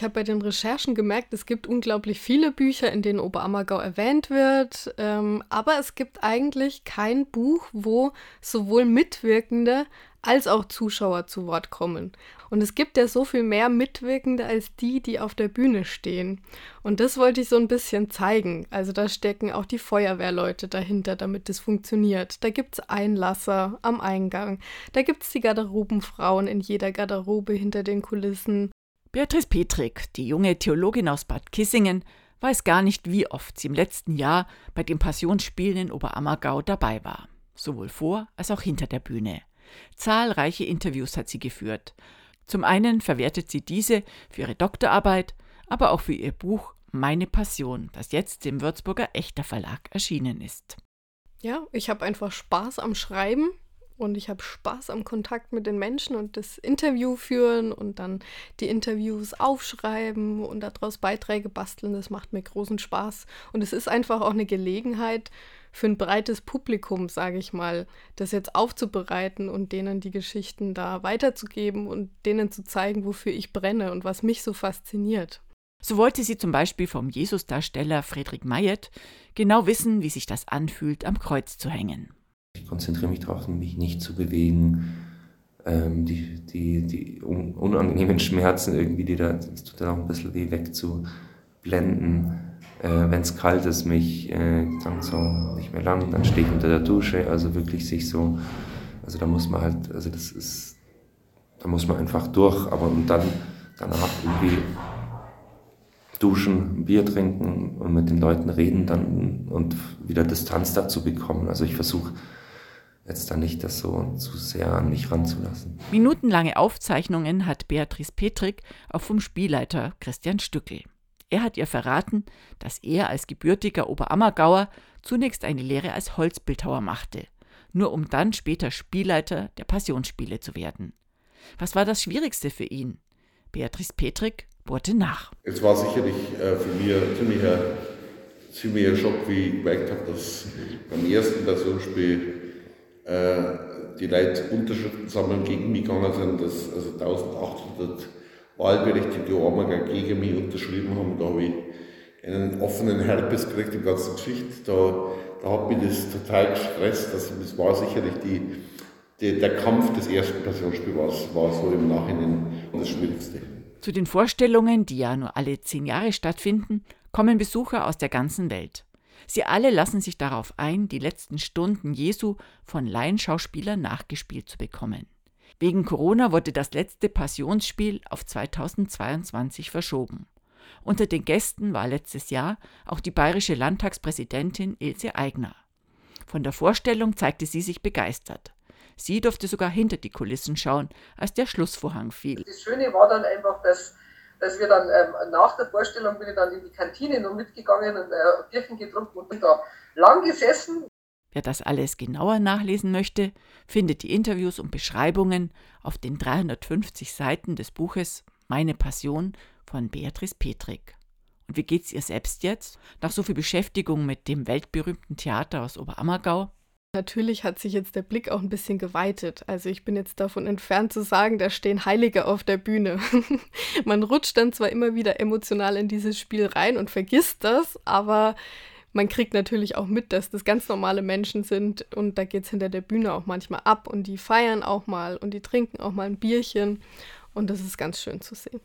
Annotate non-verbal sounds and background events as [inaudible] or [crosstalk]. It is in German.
ich habe bei den Recherchen gemerkt, es gibt unglaublich viele Bücher, in denen Oberammergau erwähnt wird, ähm, aber es gibt eigentlich kein Buch, wo sowohl Mitwirkende als auch Zuschauer zu Wort kommen. Und es gibt ja so viel mehr Mitwirkende als die, die auf der Bühne stehen. Und das wollte ich so ein bisschen zeigen. Also da stecken auch die Feuerwehrleute dahinter, damit das funktioniert. Da gibt es Einlasser am Eingang. Da gibt es die Garderobenfrauen in jeder Garderobe hinter den Kulissen. Beatrice Petrik, die junge Theologin aus Bad Kissingen, weiß gar nicht, wie oft sie im letzten Jahr bei den Passionsspielen in Oberammergau dabei war. Sowohl vor als auch hinter der Bühne. Zahlreiche Interviews hat sie geführt. Zum einen verwertet sie diese für ihre Doktorarbeit, aber auch für ihr Buch Meine Passion, das jetzt im Würzburger Echter Verlag erschienen ist. Ja, ich habe einfach Spaß am Schreiben und ich habe Spaß am Kontakt mit den Menschen und das Interview führen und dann die Interviews aufschreiben und daraus Beiträge basteln. Das macht mir großen Spaß. Und es ist einfach auch eine Gelegenheit, für ein breites Publikum, sage ich mal, das jetzt aufzubereiten und denen die Geschichten da weiterzugeben und denen zu zeigen, wofür ich brenne und was mich so fasziniert. So wollte sie zum Beispiel vom Jesusdarsteller Friedrich Mayet genau wissen, wie sich das anfühlt, am Kreuz zu hängen. Ich konzentriere mich darauf, mich nicht zu bewegen, ähm, die, die, die unangenehmen [laughs] Schmerzen irgendwie, die da, das tut dann auch ein bisschen weh, wegzublenden äh, wenn es kalt ist, mich äh, dann so nicht mehr lang, dann stehe ich unter der Dusche, also wirklich sich so, also da muss man halt, also das ist, da muss man einfach durch, aber und dann danach irgendwie duschen, Bier trinken und mit den Leuten reden dann und wieder Distanz dazu bekommen. Also ich versuche jetzt da nicht das so zu sehr an mich ranzulassen. Minutenlange Aufzeichnungen hat Beatrice Petrik auch vom Spielleiter Christian Stückel. Er hat ihr verraten, dass er als gebürtiger Oberammergauer zunächst eine Lehre als Holzbildhauer machte, nur um dann später Spielleiter der Passionsspiele zu werden. Was war das Schwierigste für ihn? Beatrice Petrik bohrte nach. Es war sicherlich äh, für mich ein ziemlicher, ziemlicher Schock, wie ich gemerkt habe, dass beim ersten Passionsspiel äh, die Leute Unterschriften sammeln gegen mich gegangen sind, dass also 1800 wahlberechtigte Ormager gegen mich unterschrieben haben. Da habe ich einen offenen Herpes gekriegt, die ganze Geschichte. Da, da hat mich das total gestresst. Also das war sicherlich die, die, der Kampf des ersten Passionsspiels, war, war so im Nachhinein das Schwierigste. Zu den Vorstellungen, die ja nur alle zehn Jahre stattfinden, kommen Besucher aus der ganzen Welt. Sie alle lassen sich darauf ein, die letzten Stunden Jesu von Laienschauspielern nachgespielt zu bekommen. Wegen Corona wurde das letzte Passionsspiel auf 2022 verschoben. Unter den Gästen war letztes Jahr auch die bayerische Landtagspräsidentin Ilse Aigner. Von der Vorstellung zeigte sie sich begeistert. Sie durfte sogar hinter die Kulissen schauen, als der Schlussvorhang fiel. Das Schöne war dann einfach, dass, dass wir dann ähm, nach der Vorstellung bin ich dann in die Kantine noch mitgegangen und äh, Bierchen getrunken und da lang gesessen Wer das alles genauer nachlesen möchte, findet die Interviews und Beschreibungen auf den 350 Seiten des Buches Meine Passion von Beatrice Petrik. Und wie geht's ihr selbst jetzt? Nach so viel Beschäftigung mit dem weltberühmten Theater aus Oberammergau? Natürlich hat sich jetzt der Blick auch ein bisschen geweitet. Also ich bin jetzt davon entfernt zu sagen, da stehen Heilige auf der Bühne. [laughs] Man rutscht dann zwar immer wieder emotional in dieses Spiel rein und vergisst das, aber man kriegt natürlich auch mit, dass das ganz normale Menschen sind und da geht es hinter der Bühne auch manchmal ab und die feiern auch mal und die trinken auch mal ein Bierchen und das ist ganz schön zu sehen.